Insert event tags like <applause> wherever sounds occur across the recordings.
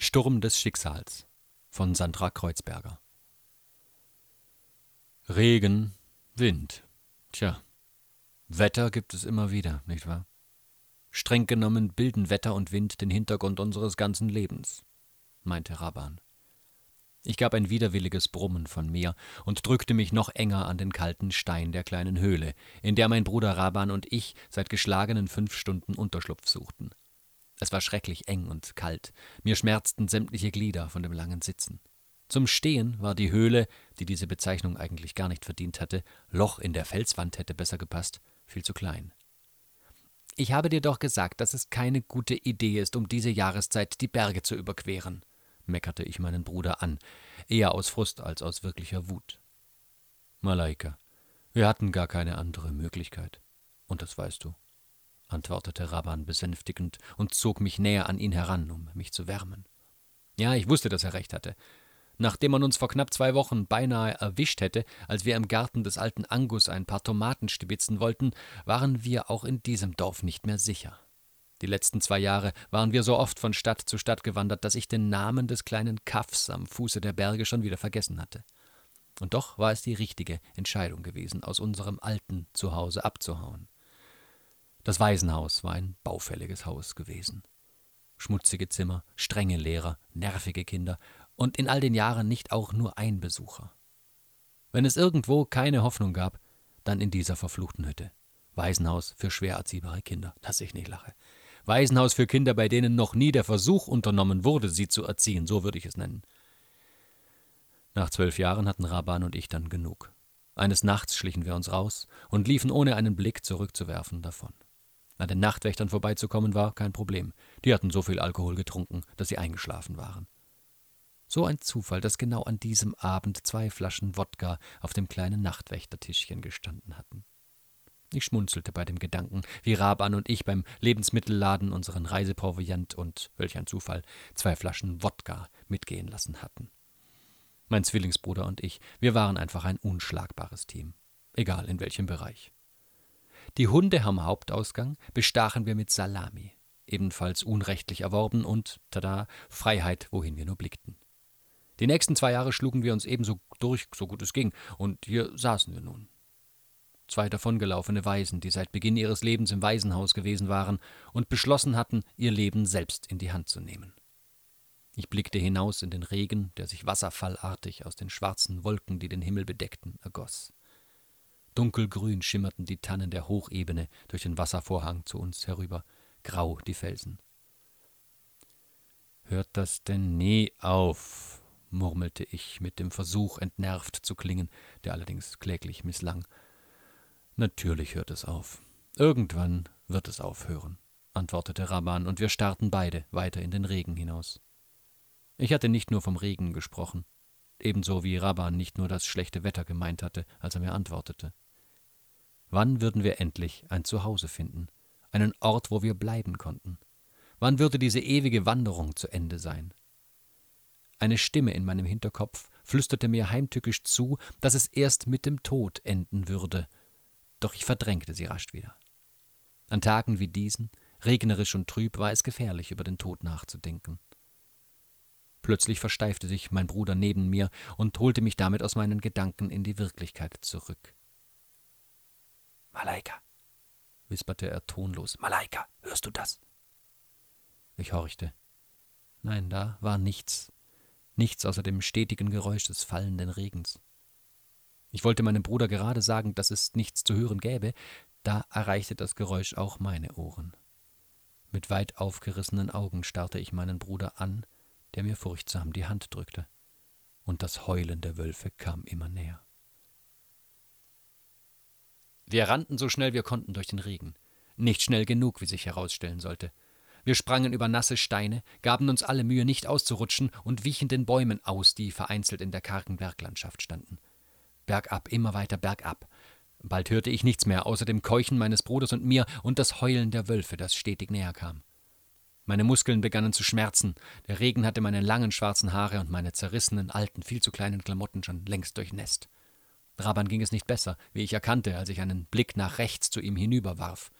Sturm des Schicksals von Sandra Kreuzberger Regen, Wind. Tja, Wetter gibt es immer wieder, nicht wahr? Streng genommen bilden Wetter und Wind den Hintergrund unseres ganzen Lebens, meinte Raban. Ich gab ein widerwilliges Brummen von mir und drückte mich noch enger an den kalten Stein der kleinen Höhle, in der mein Bruder Raban und ich seit geschlagenen fünf Stunden Unterschlupf suchten. Es war schrecklich eng und kalt, mir schmerzten sämtliche Glieder von dem langen Sitzen. Zum Stehen war die Höhle, die diese Bezeichnung eigentlich gar nicht verdient hatte, Loch in der Felswand hätte besser gepasst, viel zu klein. Ich habe dir doch gesagt, dass es keine gute Idee ist, um diese Jahreszeit die Berge zu überqueren, meckerte ich meinen Bruder an, eher aus Frust als aus wirklicher Wut. Malaika, wir hatten gar keine andere Möglichkeit. Und das weißt du antwortete Rabban besänftigend und zog mich näher an ihn heran, um mich zu wärmen. Ja, ich wusste, dass er recht hatte. Nachdem man uns vor knapp zwei Wochen beinahe erwischt hätte, als wir im Garten des alten Angus ein paar Tomaten stibitzen wollten, waren wir auch in diesem Dorf nicht mehr sicher. Die letzten zwei Jahre waren wir so oft von Stadt zu Stadt gewandert, dass ich den Namen des kleinen Kaffs am Fuße der Berge schon wieder vergessen hatte. Und doch war es die richtige Entscheidung gewesen, aus unserem alten Zuhause abzuhauen. Das Waisenhaus war ein baufälliges Haus gewesen. Schmutzige Zimmer, strenge Lehrer, nervige Kinder und in all den Jahren nicht auch nur ein Besucher. Wenn es irgendwo keine Hoffnung gab, dann in dieser verfluchten Hütte. Waisenhaus für schwer erziehbare Kinder, <laughs> dass ich nicht lache. Waisenhaus für Kinder, bei denen noch nie der Versuch unternommen wurde, sie zu erziehen, so würde ich es nennen. Nach zwölf Jahren hatten Raban und ich dann genug. Eines Nachts schlichen wir uns raus und liefen ohne einen Blick zurückzuwerfen davon. An den Nachtwächtern vorbeizukommen war kein Problem. Die hatten so viel Alkohol getrunken, dass sie eingeschlafen waren. So ein Zufall, dass genau an diesem Abend zwei Flaschen Wodka auf dem kleinen Nachtwächtertischchen gestanden hatten. Ich schmunzelte bei dem Gedanken, wie Raban und ich beim Lebensmittelladen unseren Reiseproviant und, welch ein Zufall, zwei Flaschen Wodka mitgehen lassen hatten. Mein Zwillingsbruder und ich, wir waren einfach ein unschlagbares Team, egal in welchem Bereich. Die Hunde am Hauptausgang bestachen wir mit Salami, ebenfalls unrechtlich erworben und, tada, Freiheit, wohin wir nur blickten. Die nächsten zwei Jahre schlugen wir uns ebenso durch, so gut es ging, und hier saßen wir nun. Zwei davongelaufene Waisen, die seit Beginn ihres Lebens im Waisenhaus gewesen waren und beschlossen hatten, ihr Leben selbst in die Hand zu nehmen. Ich blickte hinaus in den Regen, der sich wasserfallartig aus den schwarzen Wolken, die den Himmel bedeckten, ergoss. Dunkelgrün schimmerten die Tannen der Hochebene durch den Wasservorhang zu uns herüber, grau die Felsen. Hört das denn nie auf? murmelte ich mit dem Versuch, entnervt zu klingen, der allerdings kläglich misslang. Natürlich hört es auf. Irgendwann wird es aufhören, antwortete Raban, und wir starrten beide weiter in den Regen hinaus. Ich hatte nicht nur vom Regen gesprochen, ebenso wie Raban nicht nur das schlechte Wetter gemeint hatte, als er mir antwortete. Wann würden wir endlich ein Zuhause finden, einen Ort, wo wir bleiben konnten? Wann würde diese ewige Wanderung zu Ende sein? Eine Stimme in meinem Hinterkopf flüsterte mir heimtückisch zu, dass es erst mit dem Tod enden würde, doch ich verdrängte sie rasch wieder. An Tagen wie diesen, regnerisch und trüb, war es gefährlich, über den Tod nachzudenken. Plötzlich versteifte sich mein Bruder neben mir und holte mich damit aus meinen Gedanken in die Wirklichkeit zurück. Malaika, wisperte er tonlos. Malaika, hörst du das? Ich horchte. Nein, da war nichts. Nichts außer dem stetigen Geräusch des fallenden Regens. Ich wollte meinem Bruder gerade sagen, dass es nichts zu hören gäbe, da erreichte das Geräusch auch meine Ohren. Mit weit aufgerissenen Augen starrte ich meinen Bruder an, der mir furchtsam die Hand drückte, und das Heulen der Wölfe kam immer näher. Wir rannten so schnell wir konnten durch den Regen. Nicht schnell genug, wie sich herausstellen sollte. Wir sprangen über nasse Steine, gaben uns alle Mühe, nicht auszurutschen und wichen den Bäumen aus, die vereinzelt in der kargen Berglandschaft standen. Bergab, immer weiter bergab. Bald hörte ich nichts mehr, außer dem Keuchen meines Bruders und mir und das Heulen der Wölfe, das stetig näher kam. Meine Muskeln begannen zu schmerzen, der Regen hatte meine langen schwarzen Haare und meine zerrissenen, alten, viel zu kleinen Klamotten schon längst durchnässt. Raban ging es nicht besser, wie ich erkannte, als ich einen Blick nach rechts zu ihm hinüberwarf.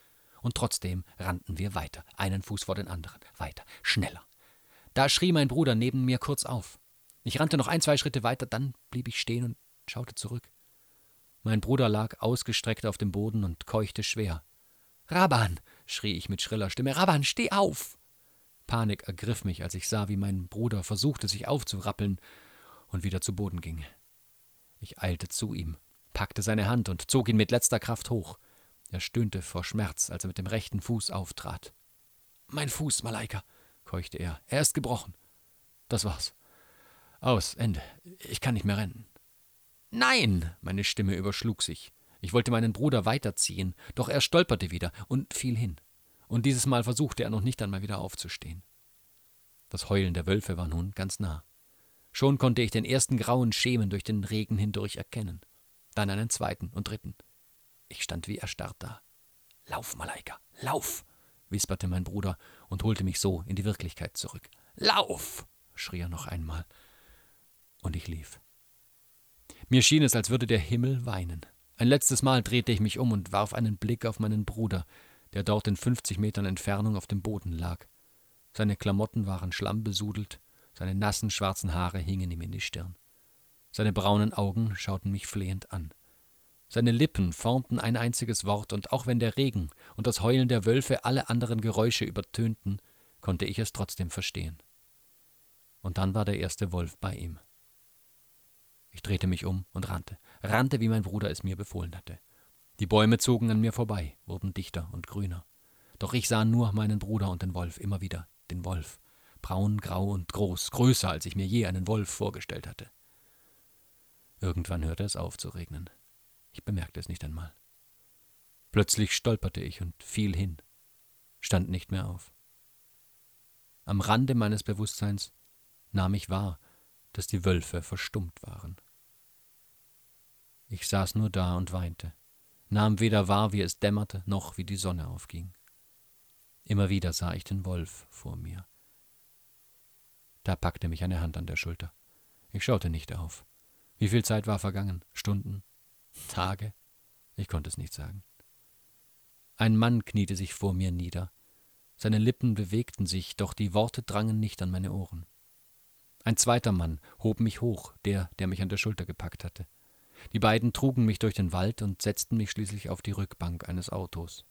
Und trotzdem rannten wir weiter, einen Fuß vor den anderen, weiter, schneller. Da schrie mein Bruder neben mir kurz auf. Ich rannte noch ein, zwei Schritte weiter, dann blieb ich stehen und schaute zurück. Mein Bruder lag ausgestreckt auf dem Boden und keuchte schwer. Raban, schrie ich mit schriller Stimme, Raban, steh auf! Panik ergriff mich, als ich sah, wie mein Bruder versuchte, sich aufzurappeln und wieder zu Boden ging. Ich eilte zu ihm, packte seine Hand und zog ihn mit letzter Kraft hoch. Er stöhnte vor Schmerz, als er mit dem rechten Fuß auftrat. Mein Fuß, Malaika, keuchte er. Er ist gebrochen. Das war's. Aus, Ende. Ich kann nicht mehr rennen. Nein! Meine Stimme überschlug sich. Ich wollte meinen Bruder weiterziehen, doch er stolperte wieder und fiel hin. Und dieses Mal versuchte er noch nicht einmal wieder aufzustehen. Das Heulen der Wölfe war nun ganz nah. Schon konnte ich den ersten grauen Schemen durch den Regen hindurch erkennen, dann einen zweiten und dritten. Ich stand wie erstarrt da. Lauf, Malaika, lauf! wisperte mein Bruder und holte mich so in die Wirklichkeit zurück. Lauf! schrie er noch einmal. Und ich lief. Mir schien es, als würde der Himmel weinen. Ein letztes Mal drehte ich mich um und warf einen Blick auf meinen Bruder, der dort in fünfzig Metern Entfernung auf dem Boden lag. Seine Klamotten waren schlammbesudelt, seine nassen schwarzen Haare hingen ihm in die Stirn. Seine braunen Augen schauten mich flehend an. Seine Lippen formten ein einziges Wort, und auch wenn der Regen und das Heulen der Wölfe alle anderen Geräusche übertönten, konnte ich es trotzdem verstehen. Und dann war der erste Wolf bei ihm. Ich drehte mich um und rannte, rannte, wie mein Bruder es mir befohlen hatte. Die Bäume zogen an mir vorbei, wurden dichter und grüner. Doch ich sah nur meinen Bruder und den Wolf, immer wieder den Wolf, braun, grau und groß, größer, als ich mir je einen Wolf vorgestellt hatte. Irgendwann hörte es auf zu regnen. Ich bemerkte es nicht einmal. Plötzlich stolperte ich und fiel hin, stand nicht mehr auf. Am Rande meines Bewusstseins nahm ich wahr, dass die Wölfe verstummt waren. Ich saß nur da und weinte, nahm weder wahr, wie es dämmerte, noch wie die Sonne aufging. Immer wieder sah ich den Wolf vor mir. Da packte mich eine Hand an der Schulter. Ich schaute nicht auf. Wie viel Zeit war vergangen? Stunden? Tage? Ich konnte es nicht sagen. Ein Mann kniete sich vor mir nieder. Seine Lippen bewegten sich, doch die Worte drangen nicht an meine Ohren. Ein zweiter Mann hob mich hoch, der, der mich an der Schulter gepackt hatte. Die beiden trugen mich durch den Wald und setzten mich schließlich auf die Rückbank eines Autos.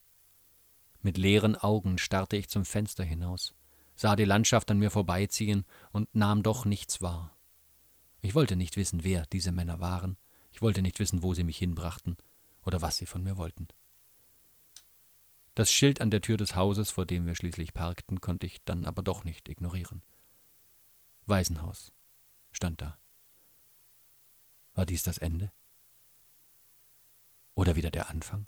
Mit leeren Augen starrte ich zum Fenster hinaus, sah die Landschaft an mir vorbeiziehen und nahm doch nichts wahr. Ich wollte nicht wissen, wer diese Männer waren, ich wollte nicht wissen, wo sie mich hinbrachten oder was sie von mir wollten. Das Schild an der Tür des Hauses, vor dem wir schließlich parkten, konnte ich dann aber doch nicht ignorieren. Waisenhaus stand da. War dies das Ende? Oder wieder der Anfang?